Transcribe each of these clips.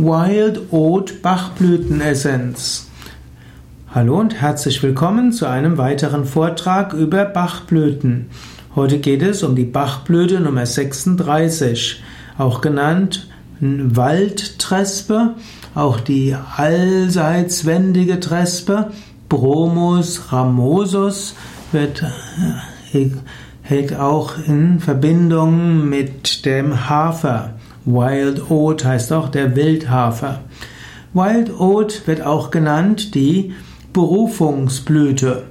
Wild Oat Bachblütenessenz. Hallo und herzlich willkommen zu einem weiteren Vortrag über Bachblüten. Heute geht es um die Bachblüte Nummer 36, auch genannt Waldtrespe, auch die allseits wendige Trespe, Bromus ramosus wird äh, hält auch in Verbindung mit dem Hafer. Wild Oat heißt auch der Wildhafer. Wild Oat wird auch genannt die Berufungsblüte.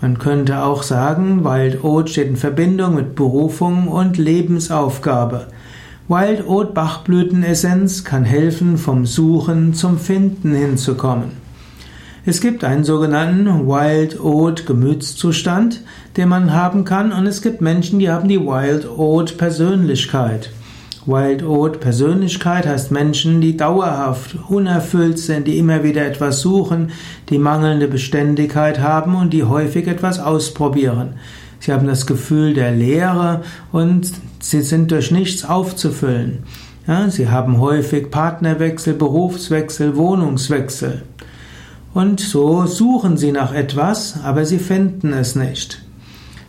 Man könnte auch sagen, Wild Oat steht in Verbindung mit Berufung und Lebensaufgabe. Wild Oat Bachblütenessenz kann helfen, vom Suchen zum Finden hinzukommen. Es gibt einen sogenannten Wild Oat Gemütszustand, den man haben kann, und es gibt Menschen, die haben die Wild Oat Persönlichkeit. Wild Oat Persönlichkeit heißt Menschen, die dauerhaft unerfüllt sind, die immer wieder etwas suchen, die mangelnde Beständigkeit haben und die häufig etwas ausprobieren. Sie haben das Gefühl der Leere und sie sind durch nichts aufzufüllen. Ja, sie haben häufig Partnerwechsel, Berufswechsel, Wohnungswechsel. Und so suchen sie nach etwas, aber sie finden es nicht.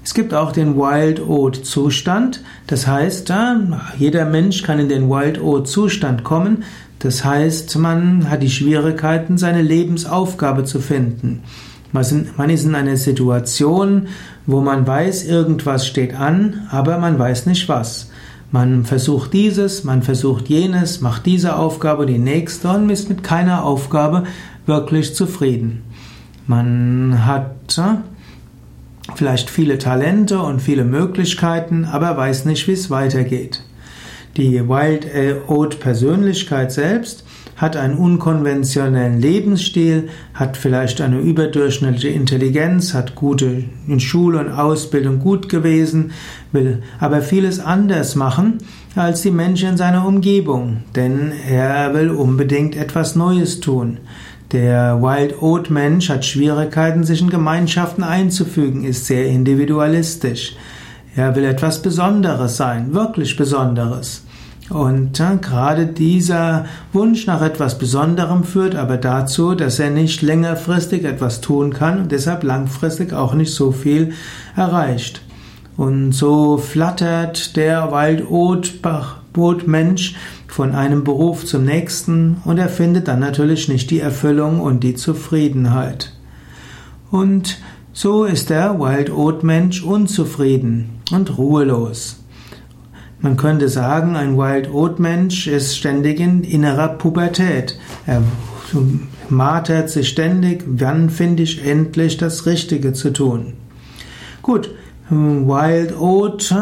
Es gibt auch den Wild Oat Zustand. Das heißt, jeder Mensch kann in den Wild Oat Zustand kommen. Das heißt, man hat die Schwierigkeiten, seine Lebensaufgabe zu finden. Man ist in einer Situation, wo man weiß, irgendwas steht an, aber man weiß nicht was. Man versucht dieses, man versucht jenes, macht diese Aufgabe, die nächste und ist mit keiner Aufgabe wirklich zufrieden. Man hat vielleicht viele Talente und viele Möglichkeiten, aber weiß nicht, wie es weitergeht. Die Wild Oat Persönlichkeit selbst hat einen unkonventionellen Lebensstil, hat vielleicht eine überdurchschnittliche Intelligenz, hat gute in Schule und Ausbildung gut gewesen, will aber vieles anders machen als die Menschen in seiner Umgebung, denn er will unbedingt etwas Neues tun. Der Wild Oat Mensch hat Schwierigkeiten, sich in Gemeinschaften einzufügen, ist sehr individualistisch. Er will etwas Besonderes sein, wirklich Besonderes. Und ja, gerade dieser Wunsch nach etwas Besonderem führt aber dazu, dass er nicht längerfristig etwas tun kann und deshalb langfristig auch nicht so viel erreicht. Und so flattert der Wild Oat Mensch von einem Beruf zum nächsten und er findet dann natürlich nicht die Erfüllung und die Zufriedenheit. Und so ist der Wild Oat Mensch unzufrieden und ruhelos. Man könnte sagen, ein Wild Oat Mensch ist ständig in innerer Pubertät. Er martert sich ständig, wann finde ich endlich das Richtige zu tun. Gut, Wild Oat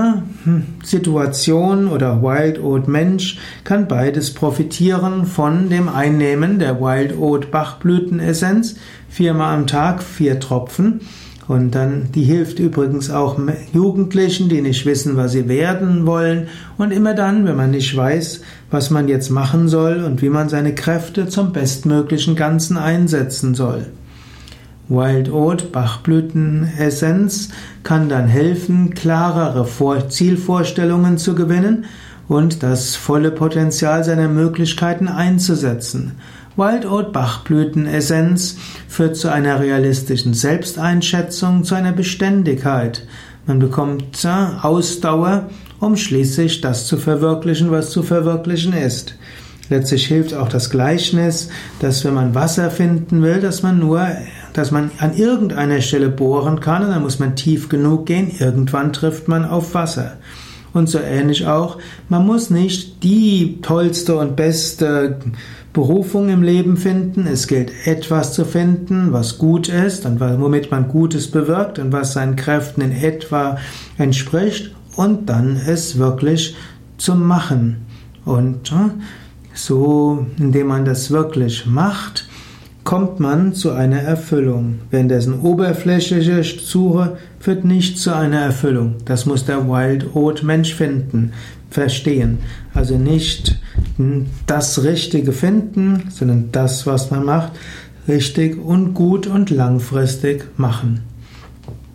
hm, Situation oder Wild Oat Mensch kann beides profitieren von dem Einnehmen der Wild Oat Bachblütenessenz. Viermal am Tag, vier Tropfen. Und dann, die hilft übrigens auch Jugendlichen, die nicht wissen, was sie werden wollen. Und immer dann, wenn man nicht weiß, was man jetzt machen soll und wie man seine Kräfte zum bestmöglichen Ganzen einsetzen soll. Wild Oat Bachblütenessenz kann dann helfen, klarere Zielvorstellungen zu gewinnen und das volle Potenzial seiner Möglichkeiten einzusetzen. Wild Oat Bachblütenessenz führt zu einer realistischen Selbsteinschätzung, zu einer Beständigkeit. Man bekommt Ausdauer, um schließlich das zu verwirklichen, was zu verwirklichen ist. Letztlich hilft auch das Gleichnis, dass wenn man Wasser finden will, dass man nur, dass man an irgendeiner Stelle bohren kann und dann muss man tief genug gehen, irgendwann trifft man auf Wasser. Und so ähnlich auch, man muss nicht die tollste und beste Berufung im Leben finden. Es gilt etwas zu finden, was gut ist und womit man Gutes bewirkt und was seinen Kräften in etwa entspricht und dann es wirklich zu machen. Und so, indem man das wirklich macht, kommt man zu einer Erfüllung. Währenddessen oberflächliche Suche führt nicht zu einer Erfüllung. Das muss der Wild Oat Mensch finden, verstehen. Also nicht das Richtige finden, sondern das, was man macht, richtig und gut und langfristig machen.